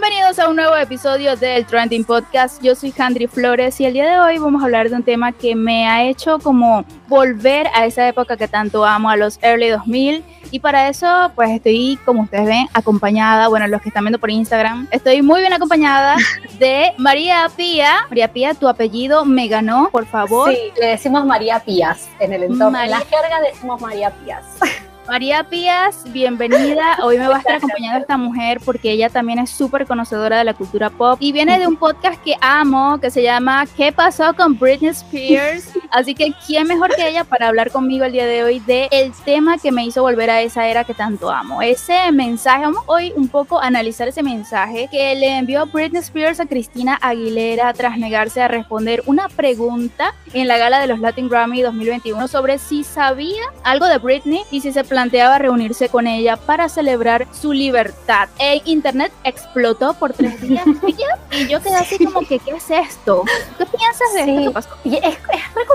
Bienvenidos a un nuevo episodio del Trending Podcast. Yo soy Handry Flores y el día de hoy vamos a hablar de un tema que me ha hecho como volver a esa época que tanto amo, a los early 2000. Y para eso, pues estoy, como ustedes ven, acompañada, bueno, los que están viendo por Instagram, estoy muy bien acompañada de María Pía. María Pía, tu apellido me ganó, por favor. Sí, le decimos María Pías en el entorno. En la jerga decimos María Pías. María Pías, bienvenida. Hoy me va a estar acompañando esta mujer porque ella también es súper conocedora de la cultura pop y viene de un podcast que amo que se llama ¿Qué pasó con Britney Spears? Así que, ¿quién mejor que ella para hablar conmigo el día de hoy de el tema que me hizo volver a esa era que tanto amo? Ese mensaje, vamos hoy un poco a analizar ese mensaje que le envió Britney Spears a Cristina Aguilera tras negarse a responder una pregunta en la gala de los Latin Grammy 2021 sobre si sabía algo de Britney y si se planteaba reunirse con ella para celebrar su libertad. En internet explotó por tres días y yo quedé así como que, ¿qué es esto? ¿Qué piensas de esto que pasó? Y es,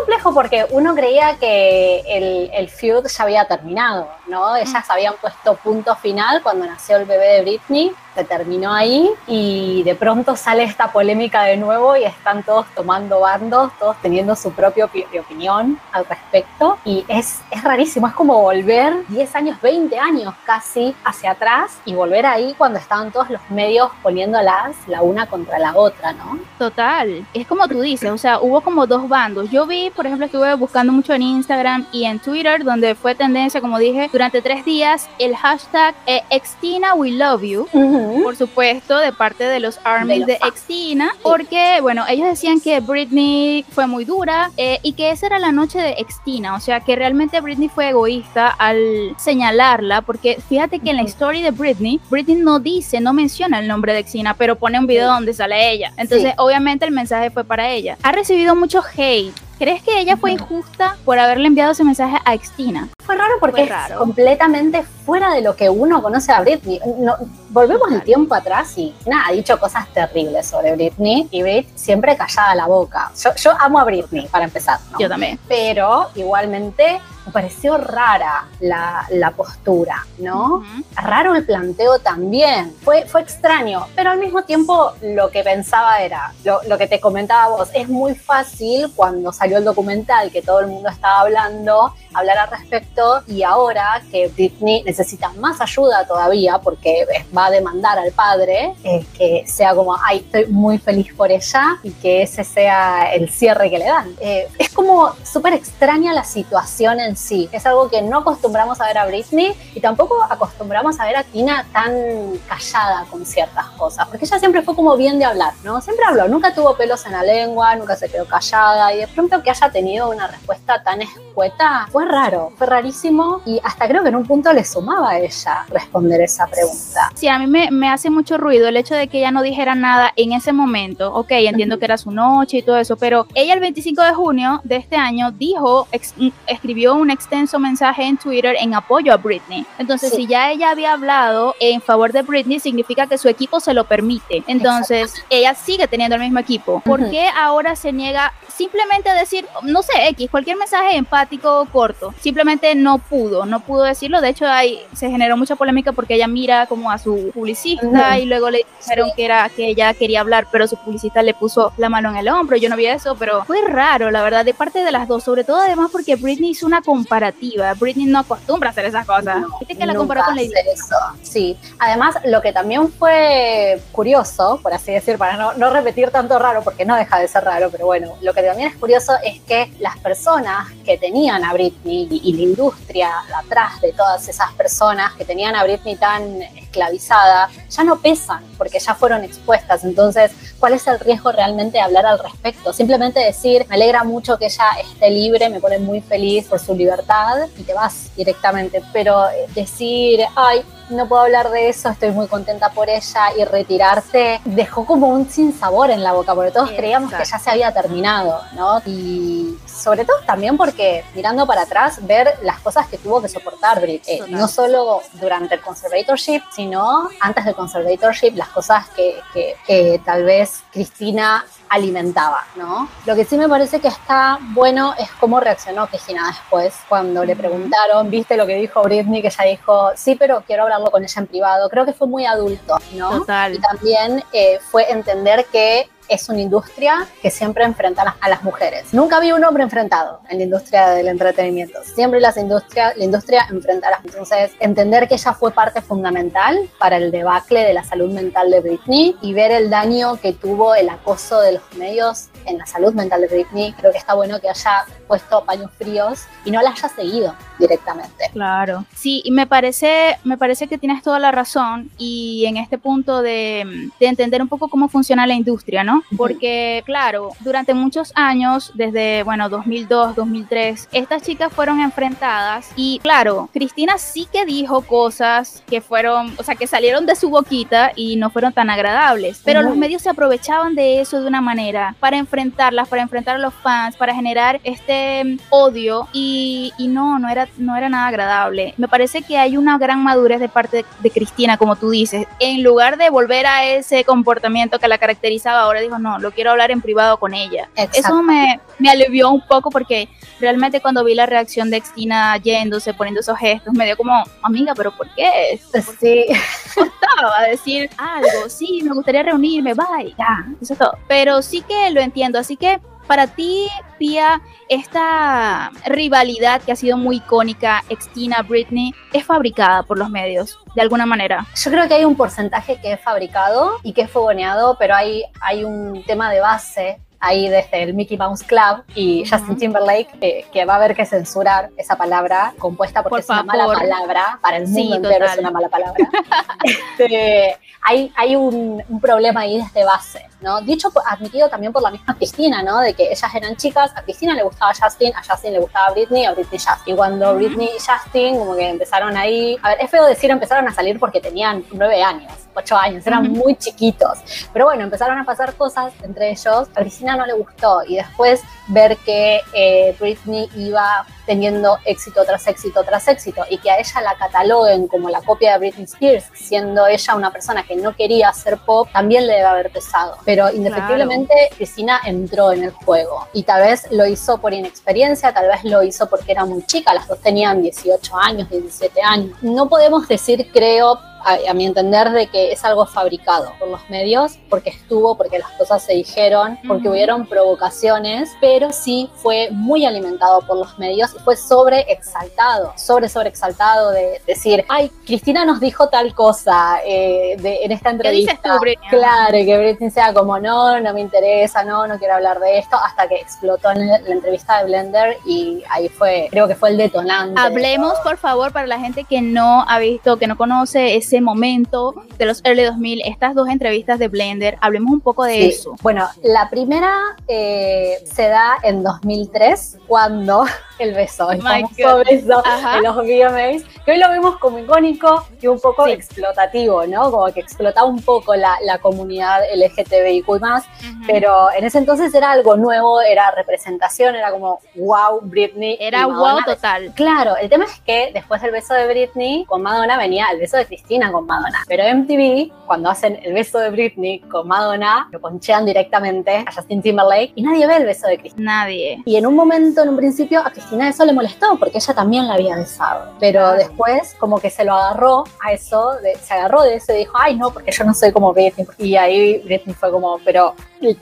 complejo porque uno creía que el, el feud ya había terminado, ¿no? Ellas mm. habían puesto punto final cuando nació el bebé de Britney se terminó ahí y de pronto sale esta polémica de nuevo y están todos tomando bandos, todos teniendo su propia opinión al respecto y es, es rarísimo, es como volver 10 años, 20 años casi hacia atrás y volver ahí cuando estaban todos los medios poniéndolas la una contra la otra, ¿no? Total, es como tú dices, o sea, hubo como dos bandos. Yo vi, por ejemplo, estuve buscando mucho en Instagram y en Twitter, donde fue tendencia, como dije, durante tres días, el hashtag eh, Extina We Love You por supuesto, de parte de los armies de, Extina, porque, bueno, ellos decían que Britney fue muy dura eh, y que esa era la noche de Extina, o sea, que realmente Britney fue egoísta al señalarla, porque fíjate que en la historia de Britney, Britney no dice, no menciona el nombre de Extina, pero pone un video donde sale ella. Entonces, obviamente el mensaje fue para ella. Ha recibido mucho hate ¿Crees que ella fue injusta por haberle enviado ese mensaje a Extina? Fue raro porque es completamente fuera de lo que uno conoce a Britney. volvemos el tiempo atrás y nada, ha dicho cosas terribles sobre Britney y Brit siempre callada la boca. Yo, amo a Britney, para empezar. Yo también. Pero igualmente me pareció rara la, la postura, ¿no? Raro el planteo también, fue, fue extraño, pero al mismo tiempo lo que pensaba era, lo, lo, que te comentaba vos, es muy fácil cuando salió el documental que todo el mundo estaba hablando, hablar al respecto y ahora que Britney necesita más ayuda todavía porque va a demandar al padre, eh, que sea como, ay, estoy muy feliz por ella y que ese sea el cierre que le dan. Eh, es como súper extraña la situación en sí. Es algo que no acostumbramos a ver a Britney y tampoco acostumbramos a ver a Tina tan callada con ciertas cosas, porque ella siempre fue como bien de hablar, ¿no? Siempre habló, nunca tuvo pelos en la lengua, nunca se quedó callada y de pronto que haya tenido una respuesta tan escueta fue raro, fue rarísimo y hasta creo que en un punto le sumaba a ella responder esa pregunta. Sí, a mí me, me hace mucho ruido el hecho de que ella no dijera nada en ese momento. Ok, entiendo que era su noche y todo eso, pero ella el 25 de junio de este año dijo, escribió un extenso mensaje en Twitter en apoyo a Britney. Entonces, si ya ella había hablado en favor de Britney, significa que su equipo se lo permite. Entonces, ella sigue teniendo el mismo equipo. ¿Por qué ahora se niega simplemente a decir, no sé, X, cualquier mensaje empático o corto? Simplemente no pudo, no pudo decirlo. De hecho, ahí se generó mucha polémica porque ella mira como a su publicista y luego le dijeron que era que ella quería hablar, pero su publicista le puso la mano en el hombro. Yo no vi eso, pero fue raro, la verdad, de parte de las dos, sobre todo además porque Britney hizo una comparativa. Britney no acostumbra a hacer esas cosas. Viste que la comparó con Lady eso. Sí. Además, lo que también fue curioso, por así decir, para no, no, repetir tanto raro, porque no deja de ser raro, pero bueno, lo que también es curioso es que las personas que tenían a Britney y, y la industria atrás de todas esas personas que tenían a Britney tan esclavizada, ya no pesan porque ya fueron expuestas. Entonces, ¿cuál es el riesgo realmente de hablar al respecto? Simplemente decir, me alegra mucho que ella esté libre, me pone muy feliz por su libertad y te vas directamente. Pero eh, decir, ay, no puedo hablar de eso, estoy muy contenta por ella y retirarse dejó como un sinsabor en la boca, porque todos creíamos que ya se había terminado, ¿no? Y sobre todo también porque mirando para atrás, ver las cosas que tuvo que soportar Brit, eh, no solo durante el conservatorship, sino antes del conservatorship, las cosas que, que, tal vez Cristina alimentaba, ¿no? Lo que sí me parece que está bueno es cómo reaccionó Cristina después cuando le preguntaron, viste lo que dijo Britney, que ella dijo, sí, pero quiero hablarlo con ella en privado. Creo que fue muy adulto, ¿no? Total. Y también eh, fue entender que es una industria que siempre enfrenta a las mujeres. Nunca vi un hombre enfrentado en la industria del entretenimiento. Siempre las industria, la industria enfrenta a las. Entonces, entender que ella fue parte fundamental para el debacle de la salud mental de Britney y ver el daño que tuvo el acoso de los medios en la salud mental de Britney, creo que está bueno que haya puesto paños fríos y no la haya seguido directamente. Claro. Sí, y me parece, me parece que tienes toda la razón y en este punto de, de entender un poco cómo funciona la industria, ¿no? Porque, claro, durante muchos años, desde, bueno, 2002, 2003, estas chicas fueron enfrentadas y, claro, Cristina sí que dijo cosas que fueron, o sea, que salieron de su boquita y no fueron tan agradables, pero los medios se aprovechaban de eso de una manera para enfrentarlas, para enfrentar a los fans, para generar este mm, odio y, y no, no era, no era nada agradable. Me parece que hay una gran madurez de parte de, de Cristina, como tú dices, en lugar de volver a ese comportamiento que la caracterizaba, ahora dijo, no, lo quiero hablar en privado con ella. Exacto. Eso me, me alivió un poco porque realmente cuando vi la reacción de Cristina yéndose, poniendo esos gestos, me dio como, amiga, pero ¿por qué? Sí. Costaba decir algo, sí, me gustaría reunirme, bye, ya, eso es todo. Pero sí que lo entiendo, así que para ti, Pia, esta rivalidad que ha sido muy icónica, Xtina, Britney, es fabricada por los medios, de alguna manera. Yo creo que hay un porcentaje que es fabricado y que es fogoneado, pero hay, hay un tema de base ahí desde el Mickey Mouse Club y. Justin Timberlake que va a haber que censurar esa palabra compuesta porque Por es una mala palabra para el mundo Sí, entero total. es una mala palabra Este, hay, hay un, un problema ahí desde base ¿no? dicho admitido también por la misma Cristina ¿no? de que ellas eran chicas a Cristina le gustaba Justin a Justin le gustaba Britney a Britney Justin y cuando. Britney y Justin como que empezaron ahí a ver es feo decir empezaron a salir porque tenían nueve años ocho años eran Ujú. muy chiquitos pero bueno, empezaron a pasar cosas entre ellos. A Cristina no le gustó y después ver que eh, Britney iba teniendo éxito tras éxito tras éxito y que a ella la cataloguen como la copia de Britney Spears, siendo ella una persona que no quería hacer pop, también le debe haber pesado. Pero indefectiblemente Cristina entró en el juego y tal vez lo hizo por inexperiencia, tal vez lo hizo porque era muy chica, las dos tenían 18 años, 17 años. No podemos decir, creo, a, a mi entender, de que es algo fabricado por los medios, porque estuvo, porque las cosas se dijeron, porque Ujú. hubieron provocaciones, pero sí fue muy alimentado por los medios y fue sobre exaltado, sobre sobre exaltado de decir, ay, Cristina nos dijo tal cosa eh, de, en esta ¿Qué entrevista. dices tú, Britney? Claro, que Britney sea como, no, no me interesa, no, no quiero hablar de esto, hasta que explotó en la entrevista de Blender y ahí fue, creo que fue el detonante. de Hablemos, por favor, para la gente que no ha visto, que no conoce ese momento de los early 2000, estas dos entrevistas de Blender, hablemos un poco de Sí. eso. Bueno, la primera eh, se da en 2003 cuando el beso, el My famoso beso Ajá. de los VMAs, que hoy lo vemos como icónico y un poco Sí. explotativo, ¿no? Como que explotaba un poco la, la comunidad LGTBIQ más, Ujú. pero en ese entonces era algo nuevo, era representación, era como wow, Britney. Era y wow total. Claro, el tema es que después del beso de Britney con Madonna venía el beso de Cristina con Madonna. Pero MTV, cuando hacen el beso de Britney con Madonna, lo ponchean directamente a Justin Timberlake y nadie ve el beso de Cristina. Nadie. Y en un momento, en un principio, a Cristina eso le molestó porque ella también la había besado. Pero después, como que se lo agarró a eso, de- se agarró de eso y dijo, ay, no, porque yo no soy como Britney. Y ahí Britney fue como, pero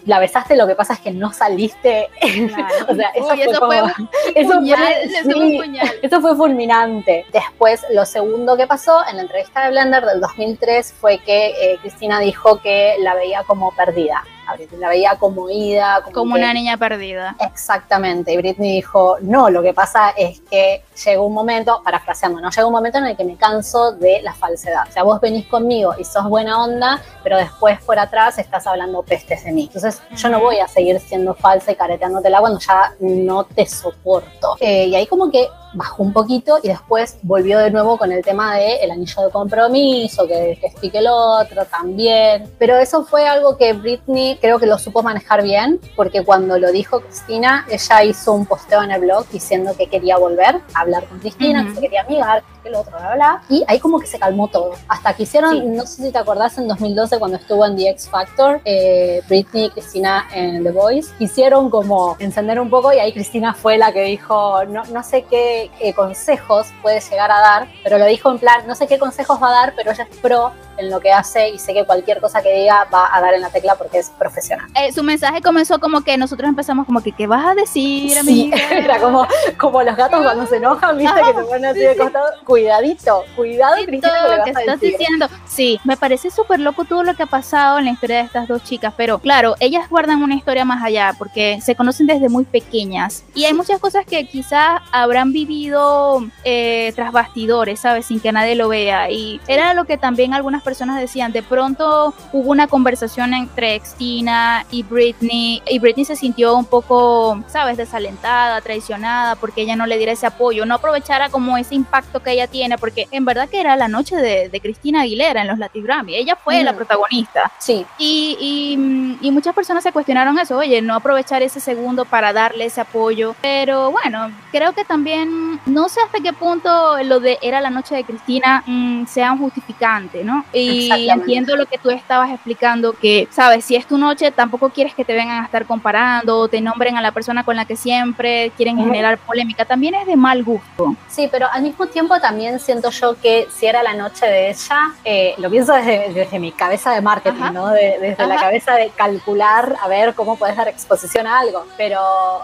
la besaste, lo que pasa es que no saliste. Claro. o sea, eso Uy, fue eso como- fue un eso puñal, fue- eso fue un sí. puñal. Eso fue fulminante. Después, lo segundo que pasó en la entrevista de Blender del 2003 fue que eh, Cristina dijo que la veía como perdida. A Britney la veía como ida, como, Como que- una niña perdida. Exactamente. Y Britney dijo, no, lo que pasa es que llegó un momento, parafraseando, ¿no? Llegó un momento en el que me canso de la falsedad. O sea, vos venís conmigo y sos buena onda, pero después por atrás estás hablando pestes de mí. Entonces, yo no voy a seguir siendo falsa y careteándotela cuando ya no te soporto. Eh, y ahí como que bajó un poquito y después volvió de nuevo con el tema de el anillo de compromiso, que, que esto y que el otro también. Pero eso fue algo que Britney creo que lo supo manejar bien, porque cuando lo dijo Cristina, ella hizo un posteo en el blog diciendo que quería volver a hablar con Cristina, que se quería amigar, que el otro, bla, bla, y ahí como que se calmó todo. Hasta que hicieron, no sé si te acordás, en 2012 cuando estuvo en The X Factor, eh, Britney y Cristina en The Voice, hicieron como encender un poco y ahí Cristina fue la que dijo, no, no sé qué consejos puede llegar a dar, pero lo dijo en plan, no sé qué consejos va a dar, pero ella es pro en lo que hace y sé que cualquier cosa que diga va a dar en la tecla porque es profesional. Eh, su mensaje comenzó como que nosotros empezamos como que, ¿qué vas a decir, amiga? Sí, era como, como los gatos cuando se enojan, viste, que se ponen así de costado. Cuidadito, cuidado, Cristina, que, estás diciendo. Sí, me parece súper loco todo lo que ha pasado en la historia de estas dos chicas, pero claro, ellas guardan una historia más allá porque se conocen desde muy pequeñas y hay muchas cosas que quizás habrán vivido eh, tras bastidores, ¿sabes? Sin que nadie lo vea y era lo que también algunas personas decían, de pronto hubo una conversación entre Xtina y Britney y Britney se sintió un poco, sabes, desalentada, traicionada porque ella no le diera ese apoyo, no aprovechara como ese impacto que ella tiene, porque en verdad que era la noche de, de Cristina Aguilera en los Latin Grammy, ella fue la mm. protagonista. Sí. Y, y, y muchas personas se cuestionaron eso, oye, no aprovechar ese segundo para darle ese apoyo, pero bueno, creo que también, no sé hasta qué punto lo de era la noche de Cristina mm, sea un justificante, ¿no? Y entiendo lo que tú estabas explicando, que, sabes, si es tu noche, tampoco quieres que te vengan a estar comparando o te nombren a la persona con la que siempre quieren generar polémica. También es de mal gusto. Sí, pero al mismo tiempo también siento yo que si era la noche de ella, eh, lo pienso desde, mi cabeza de marketing, ¿no? desde la cabeza de calcular, a ver cómo puedes dar exposición a algo. Pero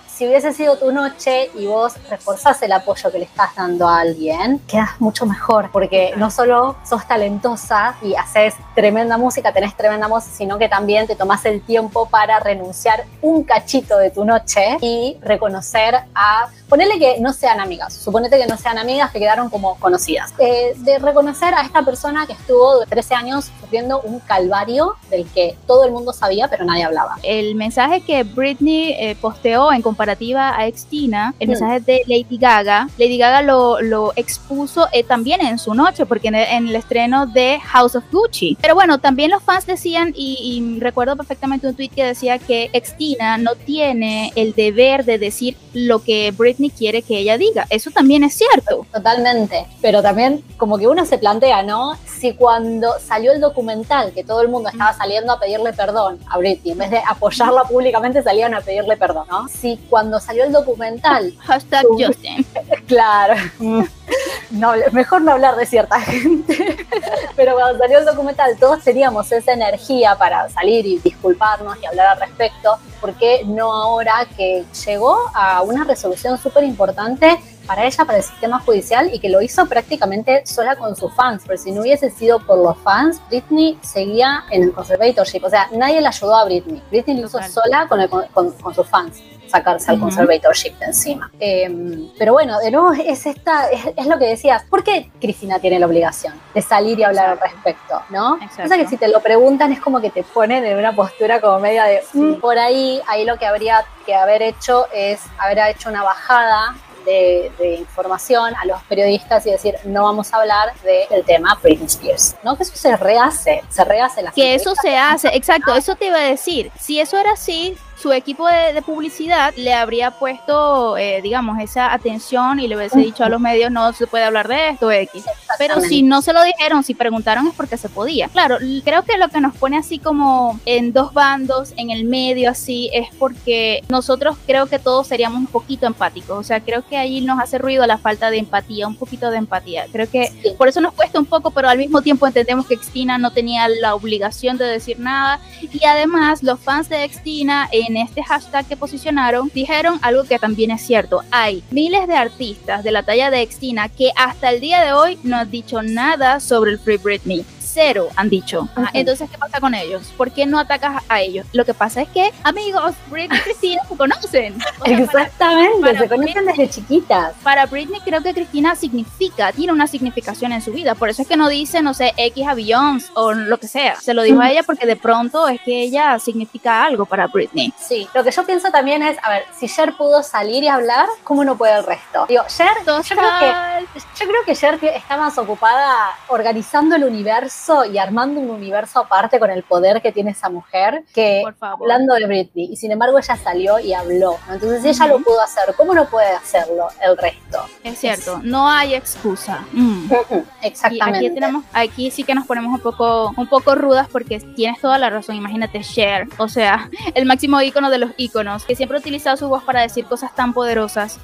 si hubiese sido tu noche y vos reforzás el apoyo que le estás dando a alguien, quedas mucho mejor, porque no solo sos talentosa, y haces tremenda música, tenés tremenda música, sino que también te tomás el tiempo para renunciar un cachito de tu noche y reconocer a, ponerle que no sean amigas, suponete que no sean amigas, que quedaron como conocidas, eh, de reconocer a esta persona que estuvo 13 años sufriendo un calvario del que todo el mundo sabía, pero nadie hablaba. El mensaje que Britney eh, posteó en comparativa a Extina, el mm. mensaje de Lady Gaga, Lady Gaga lo, lo expuso eh, también en su noche, porque en el estreno de House of Gucci. Pero bueno, también los fans decían, y, recuerdo perfectamente un tweet que decía que Extina no tiene el deber de decir lo que Britney quiere que ella diga. Eso también es cierto. Totalmente. Pero también como que uno se plantea, ¿no? Si cuando salió el documental, que todo el mundo estaba saliendo a pedirle perdón a Britney, en vez de apoyarla públicamente, salían a pedirle perdón, ¿no? Si cuando salió el documental... Hashtag Justin. Claro. No, mejor no hablar de cierta gente. Pero cuando salió el documental todos teníamos esa energía para salir y disculparnos y hablar al respecto, ¿por qué no ahora que llegó a una resolución súper importante para ella, para el sistema judicial y que lo hizo prácticamente sola con sus fans, porque si no hubiese sido por los fans, Britney seguía en el conservatorship, o sea, nadie le ayudó a Britney, Britney lo hizo sola con, con sus fans sacarse al conservatorship de encima. Em, pero bueno, de nuevo es esta, es, lo que decías, ¿por qué Cristina tiene la obligación de salir y hablar al respecto? ¿No? O sea que si te lo preguntan es como que te ponen en una postura como media de mm, por ahí, ahí lo que habría que haber hecho es haber hecho una bajada de, información a los periodistas y decir, no vamos a hablar del tema Britney Spears, ¿no? Que eso se rehace, se rehace la Que eso se hace, exacto, eso te iba a decir. Si eso era así, su equipo de, publicidad le habría puesto, eh, digamos, esa atención y le hubiese dicho a los medios, no se puede hablar de esto, X. Pero si no se lo dijeron, si preguntaron es porque se podía. Claro, creo que lo que nos pone así como en dos bandos, en el medio así, es porque nosotros creo que todos seríamos un poquito empáticos. O sea, creo que ahí nos hace ruido la falta de empatía, un poquito de empatía. Creo que por eso nos cuesta un poco, pero al mismo tiempo entendemos que Extina no tenía la obligación de decir nada. Y además, los fans de Extina, en este hashtag que posicionaron, dijeron algo que también es cierto. Hay miles de artistas de la talla de Extina que hasta el día de hoy no han dicho nada sobre el Free Britney cero, han dicho. Entonces, ¿qué pasa con ellos? ¿Por qué no atacas a ellos? Lo que pasa es que, amigos, Britney y Cristina se conocen. Exactamente, se conocen desde chiquitas. Para Britney creo que Cristina significa, tiene una significación en su vida. Por eso es que no dice, no sé, X a Beyoncé o lo que sea. Se lo dijo a ella porque de pronto es que ella significa algo para Britney. Sí, lo que yo pienso también es, a ver, si Cher pudo salir y hablar, ¿cómo no puede el resto? Digo, Cher, yo creo, que, yo creo que Cher está más ocupada organizando el universo universo y armando un universo aparte con el poder que tiene esa mujer, que hablando de Britney, y sin embargo ella salió y habló. Entonces, ella lo pudo hacer, ¿cómo no puede hacerlo el resto? Es cierto, no hay excusa. Mm. Exactamente. aquí, tenemos, aquí sí que nos ponemos un poco, un poco rudas porque tienes toda la razón. Imagínate Cher, o sea, el máximo ícono de los íconos, que siempre ha utilizado su voz para decir cosas tan poderosas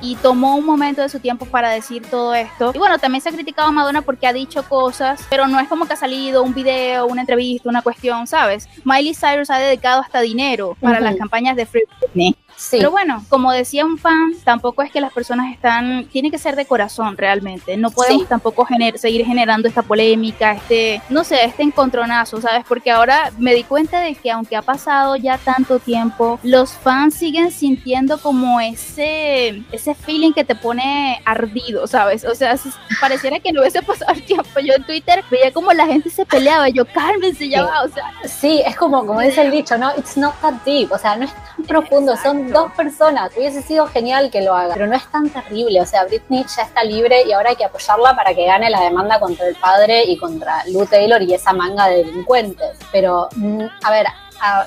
y tomó un momento de su tiempo para decir todo esto. Y bueno, también se ha criticado a Madonna porque ha dicho cosas, pero no es como que ha salido un video, una entrevista, una cuestión, ¿sabes? Miley Cyrus ha dedicado hasta dinero para las campañas de Free Britney. Pero bueno, como decía un fan, tampoco es que las personas están, tiene que ser de corazón realmente. No podemos tampoco seguir generando esta polémica, este, no sé, este encontronazo, ¿sabes? Porque ahora me di cuenta de que aunque ha pasado ya tanto tiempo, los fans siguen sintiendo como ese, ese feeling que te pone ardido, ¿sabes? O sea, pareciera que no hubiese pasado el tiempo. Yo en Twitter veía como la gente se peleaba, yo, cálmense, ya va, o sea. Sí, es como, como dice el dicho, ¿no? It's not that deep, o sea, no es tan profundo, son dos personas. Hubiese sido genial que lo haga, pero no es tan terrible. O sea, Britney ya está libre y ahora hay que apoyarla para que gane la demanda contra el padre y contra Lou Taylor y esa manga de delincuentes. Pero, mm, a ver,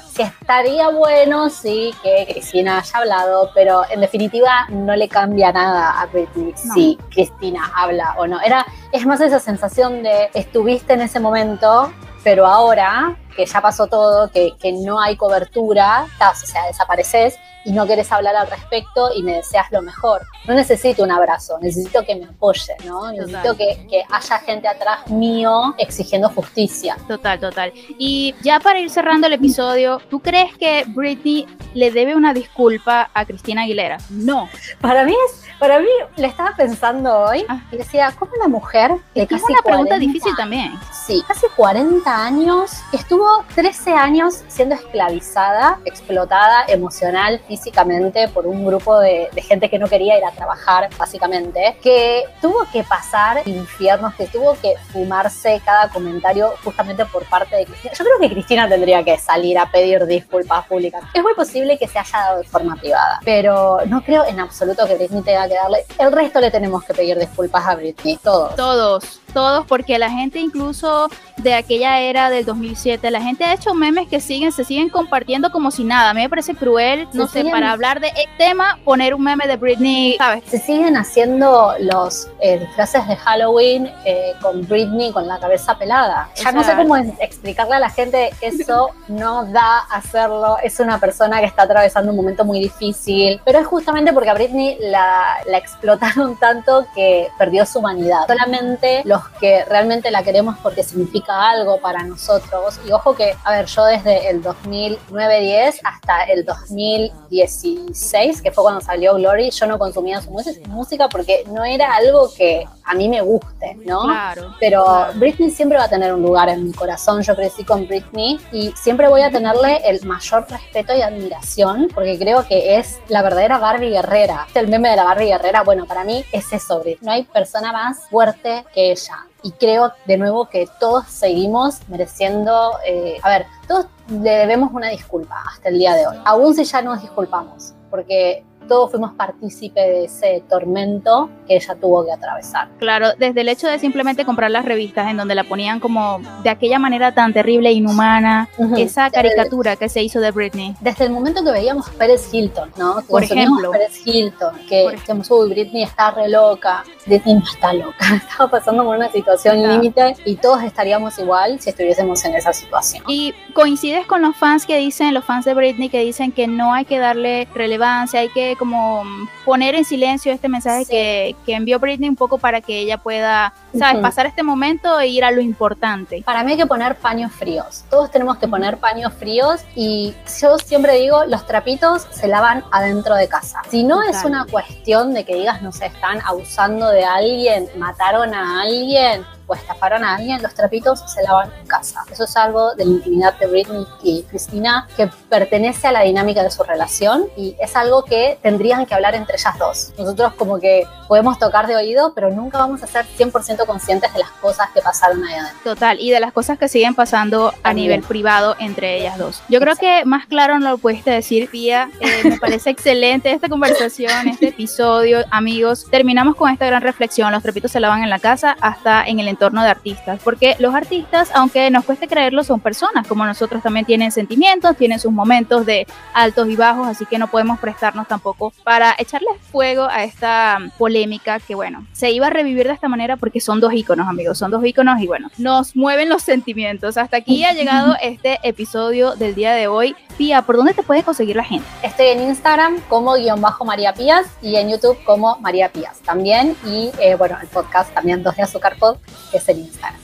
si estaría bueno, sí, que Cristina haya hablado, pero en definitiva no le cambia nada a Britney si Cristina habla o no. Era, es más esa sensación de estuviste en ese momento, pero ahora que ya pasó todo, que, que no hay cobertura, estás, o sea, desapareces y no quieres hablar al respecto y me deseas lo mejor. No necesito un abrazo, necesito que me apoye, ¿no? Necesito que, que, haya gente atrás mío exigiendo justicia. Total, total. Y ya para ir cerrando el episodio, ¿tú crees que Britney le debe una disculpa a Cristina Aguilera? No. Para mí es para mí, le estaba pensando hoy ah. y decía, ¿cómo una mujer casi Es una pregunta difícil también. Sí, casi 40 años, estuvo 13 años siendo esclavizada, explotada emocional, físicamente por un grupo de, gente que no quería ir a trabajar, básicamente, que tuvo que pasar infiernos, que tuvo que fumarse cada comentario justamente por parte de Cristina. Yo creo que Cristina tendría que salir a pedir disculpas públicas. Es muy posible que se haya dado de forma privada, pero no creo en absoluto que Britney tenga darle. El resto le tenemos que pedir disculpas a Britney, todos. Todos, todos, porque la gente incluso de aquella era del 2007, la gente ha hecho memes que siguen, se siguen compartiendo como si nada. A mí me parece cruel, no sé, para hablar de el tema, poner un meme de Britney, ¿sabes? Se siguen haciendo los eh, disfraces de Halloween eh, con Britney con la cabeza pelada. Ya no sé cómo explicarle a la gente eso no da hacerlo. Es una persona que está atravesando un momento muy difícil, pero es justamente porque a Britney la, la explotaron tanto que perdió su humanidad. Solamente los que realmente la queremos porque significa algo para nosotros. Y ojo que, a ver, yo desde el 2009-10 hasta el 2016, que fue cuando salió Glory, yo no consumía su música porque no era algo que a mí me guste, ¿no? Claro. Pero Britney siempre va a tener un lugar en mi corazón. Yo crecí con Britney y siempre voy a tenerle el mayor respeto y admiración porque creo que es la verdadera Barbie guerrera. El meme de la Barbie guerrera, bueno, para mí es eso, Britney. No hay persona más fuerte que ella y creo de nuevo que todos seguimos mereciendo, eh, a ver, todos le debemos una disculpa hasta el día de hoy, aún si ya nos disculpamos, porque todos fuimos partícipe de ese tormento que ella tuvo que atravesar. Claro, desde el hecho de simplemente comprar las revistas en donde la ponían como de aquella manera tan terrible e inhumana, esa caricatura que se hizo de Britney. Desde el momento que veíamos a Pérez Hilton, ¿no? Por ejemplo. Pérez Hilton, que decíamos, uy, Britney está re loca. No está loca, estaba pasando por una situación límite y todos estaríamos igual si estuviésemos en esa situación. Y coincides con los fans que dicen, los fans de Britney que dicen que no hay que darle relevancia, hay que como poner en silencio este mensaje que, que, envió Britney un poco para que ella pueda, ¿sabes?, pasar este momento e ir a lo importante. Para mí hay que poner paños fríos. Todos tenemos que poner paños fríos y yo siempre digo, los trapitos se lavan adentro de casa. Si no es una cuestión de que digas, no sé, están abusando de alguien, mataron a alguien, o estafaron a alguien, los trapitos se lavan en casa. Eso es algo de la intimidad de Britney y Cristina que pertenece a la dinámica de su relación y es algo que tendrían que hablar entre ellas dos. Nosotros como que podemos tocar de oído, pero nunca vamos a ser 100% conscientes de las cosas que pasaron ahí adentro. Total, y de las cosas que siguen pasando a nivel privado entre ellas dos. Yo creo que más claro no lo pudiste decir, Pía. Eh, me parece excelente esta conversación, este episodio. Amigos, terminamos con esta gran reflexión. Los trapitos se lavan en la casa hasta en el entorno de artistas, porque los artistas, aunque nos cueste creerlo, son personas como nosotros, también tienen sentimientos, tienen sus momentos de altos y bajos, así que no podemos prestarnos tampoco para echarle fuego a esta polémica que, bueno, se iba a revivir de esta manera porque son dos íconos, amigos, son dos íconos y bueno, nos mueven los sentimientos. Hasta aquí ha llegado este episodio del día de hoy. Pía, ¿por dónde te puede conseguir la gente? Estoy en Instagram como guion bajo María Pías y en YouTube como María Pías también. Y eh, bueno, el podcast también Dos de Azúcar Pod es en Instagram.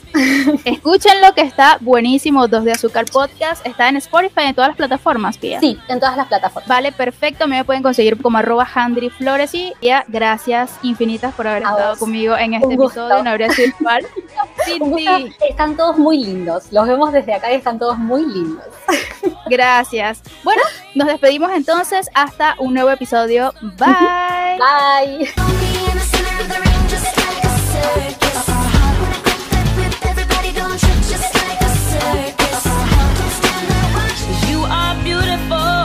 Escúchenlo que está buenísimo, Dos de Azúcar Podcast. Está en Spotify, en todas las plataformas, Pía. Sí, en todas las plataformas. Vale, perfecto. Me pueden conseguir como arroba Handry Flores y ya, gracias infinitas por haber estado conmigo en este episodio. No habría sido igual. Están todos muy lindos. Los vemos desde acá y están todos muy lindos. Gracias. Bueno, nos despedimos entonces hasta un nuevo episodio. Bye. Bye. just like a circus. You are beautiful.